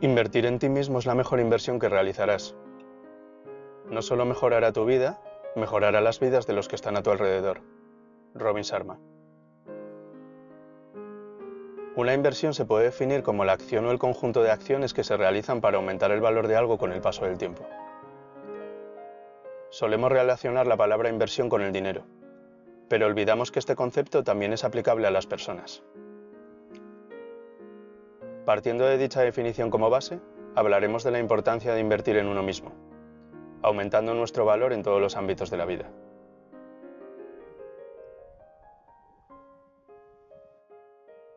Invertir en ti mismo es la mejor inversión que realizarás. No solo mejorará tu vida, mejorará las vidas de los que están a tu alrededor. Robin Sharma. Una inversión se puede definir como la acción o el conjunto de acciones que se realizan para aumentar el valor de algo con el paso del tiempo. Solemos relacionar la palabra inversión con el dinero, pero olvidamos que este concepto también es aplicable a las personas. Partiendo de dicha definición como base, hablaremos de la importancia de invertir en uno mismo, aumentando nuestro valor en todos los ámbitos de la vida.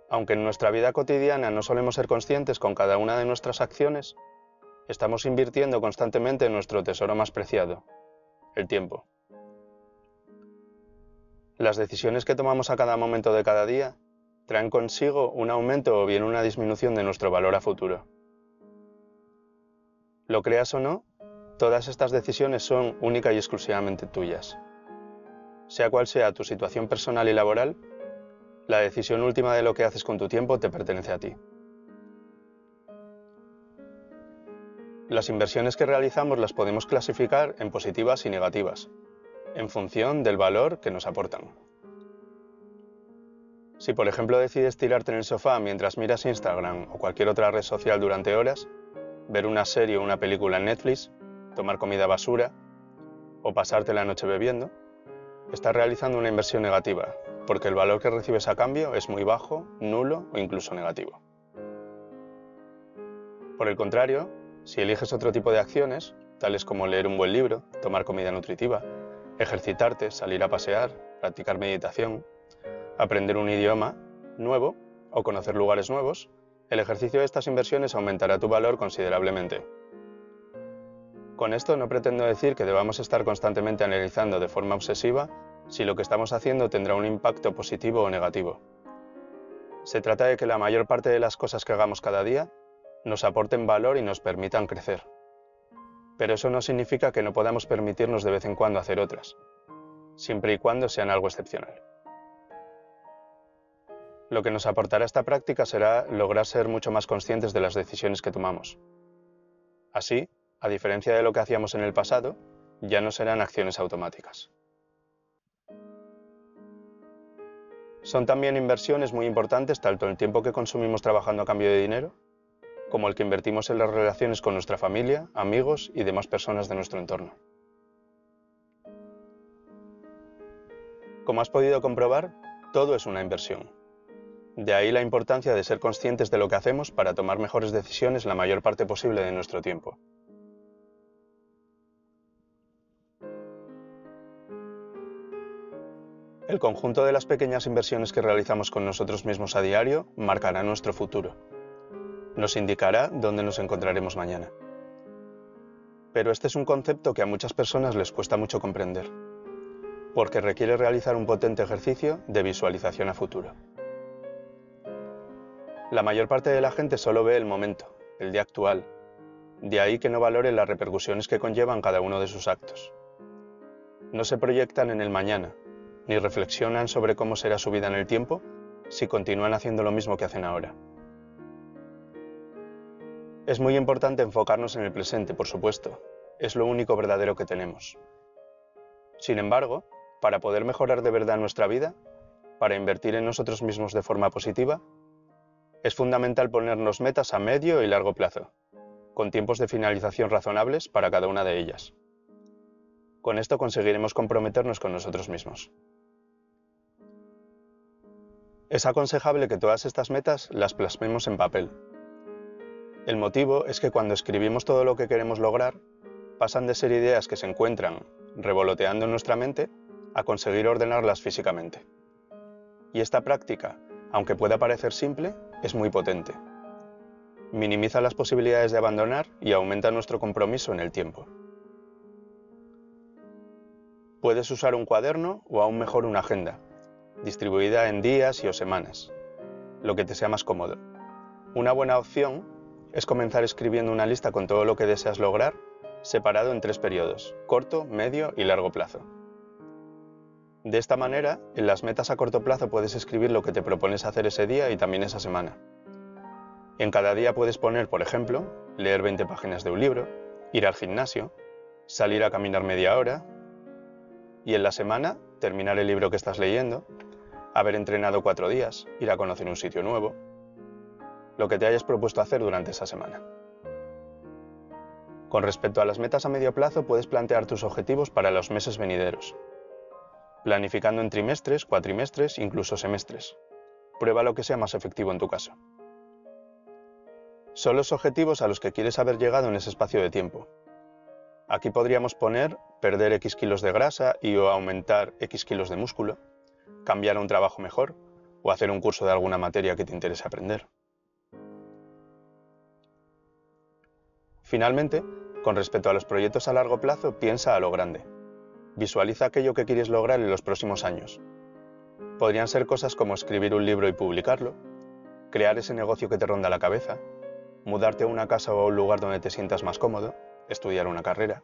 Aunque en nuestra vida cotidiana no solemos ser conscientes con cada una de nuestras acciones, estamos invirtiendo constantemente en nuestro tesoro más preciado, el tiempo. Las decisiones que tomamos a cada momento de cada día traen consigo un aumento o bien una disminución de nuestro valor a futuro. Lo creas o no, todas estas decisiones son única y exclusivamente tuyas. Sea cual sea tu situación personal y laboral, la decisión última de lo que haces con tu tiempo te pertenece a ti. Las inversiones que realizamos las podemos clasificar en positivas y negativas, en función del valor que nos aportan. Si por ejemplo decides tirarte en el sofá mientras miras Instagram o cualquier otra red social durante horas, ver una serie o una película en Netflix, tomar comida basura o pasarte la noche bebiendo, estás realizando una inversión negativa, porque el valor que recibes a cambio es muy bajo, nulo o incluso negativo. Por el contrario, si eliges otro tipo de acciones, tales como leer un buen libro, tomar comida nutritiva, ejercitarte, salir a pasear, practicar meditación, aprender un idioma nuevo o conocer lugares nuevos, el ejercicio de estas inversiones aumentará tu valor considerablemente. Con esto no pretendo decir que debamos estar constantemente analizando de forma obsesiva si lo que estamos haciendo tendrá un impacto positivo o negativo. Se trata de que la mayor parte de las cosas que hagamos cada día nos aporten valor y nos permitan crecer. Pero eso no significa que no podamos permitirnos de vez en cuando hacer otras, siempre y cuando sean algo excepcional. Lo que nos aportará esta práctica será lograr ser mucho más conscientes de las decisiones que tomamos. Así, a diferencia de lo que hacíamos en el pasado, ya no serán acciones automáticas. Son también inversiones muy importantes tanto el tiempo que consumimos trabajando a cambio de dinero, como el que invertimos en las relaciones con nuestra familia, amigos y demás personas de nuestro entorno. Como has podido comprobar, todo es una inversión. De ahí la importancia de ser conscientes de lo que hacemos para tomar mejores decisiones la mayor parte posible de nuestro tiempo. El conjunto de las pequeñas inversiones que realizamos con nosotros mismos a diario marcará nuestro futuro. Nos indicará dónde nos encontraremos mañana. Pero este es un concepto que a muchas personas les cuesta mucho comprender, porque requiere realizar un potente ejercicio de visualización a futuro. La mayor parte de la gente solo ve el momento, el día actual. De ahí que no valore las repercusiones que conllevan cada uno de sus actos. No se proyectan en el mañana, ni reflexionan sobre cómo será su vida en el tiempo si continúan haciendo lo mismo que hacen ahora. Es muy importante enfocarnos en el presente, por supuesto. Es lo único verdadero que tenemos. Sin embargo, para poder mejorar de verdad nuestra vida, para invertir en nosotros mismos de forma positiva, es fundamental ponernos metas a medio y largo plazo, con tiempos de finalización razonables para cada una de ellas. Con esto conseguiremos comprometernos con nosotros mismos. Es aconsejable que todas estas metas las plasmemos en papel. El motivo es que cuando escribimos todo lo que queremos lograr, pasan de ser ideas que se encuentran revoloteando en nuestra mente a conseguir ordenarlas físicamente. Y esta práctica, aunque pueda parecer simple, es muy potente. Minimiza las posibilidades de abandonar y aumenta nuestro compromiso en el tiempo. Puedes usar un cuaderno o aún mejor una agenda, distribuida en días y o semanas, lo que te sea más cómodo. Una buena opción es comenzar escribiendo una lista con todo lo que deseas lograr, separado en tres periodos, corto, medio y largo plazo. De esta manera, en las metas a corto plazo puedes escribir lo que te propones hacer ese día y también esa semana. En cada día puedes poner, por ejemplo, leer 20 páginas de un libro, ir al gimnasio, salir a caminar media hora y en la semana terminar el libro que estás leyendo, haber entrenado cuatro días, ir a conocer un sitio nuevo, lo que te hayas propuesto hacer durante esa semana. Con respecto a las metas a medio plazo, puedes plantear tus objetivos para los meses venideros, planificando en trimestres, cuatrimestres, incluso semestres. Prueba lo que sea más efectivo en tu caso. Son los objetivos a los que quieres haber llegado en ese espacio de tiempo. Aquí podríamos poner perder X kilos de grasa y o aumentar X kilos de músculo, cambiar a un trabajo mejor o hacer un curso de alguna materia que te interese aprender. Finalmente, con respecto a los proyectos a largo plazo, piensa a lo grande. Visualiza aquello que quieres lograr en los próximos años. Podrían ser cosas como escribir un libro y publicarlo, crear ese negocio que te ronda la cabeza, mudarte a una casa o a un lugar donde te sientas más cómodo, estudiar una carrera.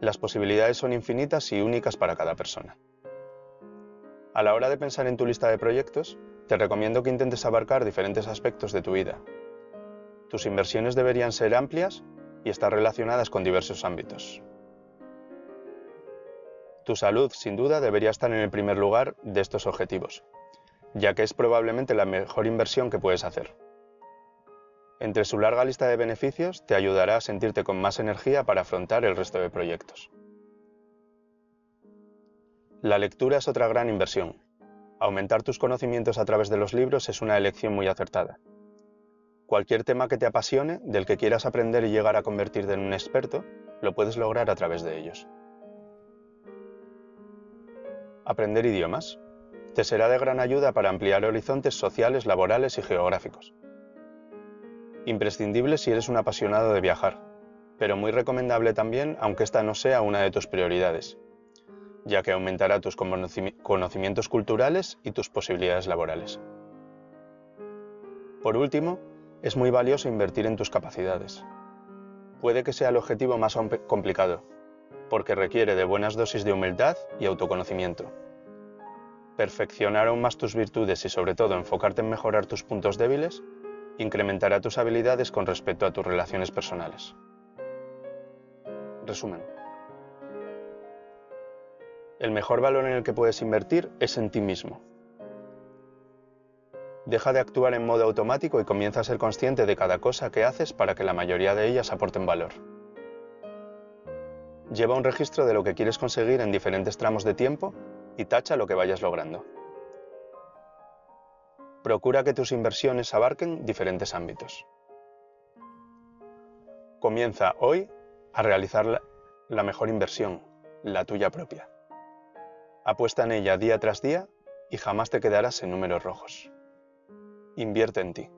Las posibilidades son infinitas y únicas para cada persona. A la hora de pensar en tu lista de proyectos, te recomiendo que intentes abarcar diferentes aspectos de tu vida. Tus inversiones deberían ser amplias y estar relacionadas con diversos ámbitos. Tu salud, sin duda, debería estar en el primer lugar de estos objetivos, ya que es probablemente la mejor inversión que puedes hacer. Entre su larga lista de beneficios te ayudará a sentirte con más energía para afrontar el resto de proyectos. La lectura es otra gran inversión. Aumentar tus conocimientos a través de los libros es una elección muy acertada. Cualquier tema que te apasione, del que quieras aprender y llegar a convertirte en un experto, lo puedes lograr a través de ellos. Aprender idiomas. Te será de gran ayuda para ampliar horizontes sociales, laborales y geográficos imprescindible si eres un apasionado de viajar, pero muy recomendable también aunque esta no sea una de tus prioridades, ya que aumentará tus conocimientos culturales y tus posibilidades laborales. Por último, es muy valioso invertir en tus capacidades. Puede que sea el objetivo más complicado, porque requiere de buenas dosis de humildad y autoconocimiento. Perfeccionar aún más tus virtudes y sobre todo enfocarte en mejorar tus puntos débiles incrementará tus habilidades con respecto a tus relaciones personales. Resumen. El mejor valor en el que puedes invertir es en ti mismo. Deja de actuar en modo automático y comienza a ser consciente de cada cosa que haces para que la mayoría de ellas aporten valor. Lleva un registro de lo que quieres conseguir en diferentes tramos de tiempo y tacha lo que vayas logrando procura que tus inversiones abarquen diferentes ámbitos. Comienza hoy a realizar la, mejor inversión, la tuya propia. Apuesta en ella día tras día y jamás te quedarás en números rojos. Invierte en ti.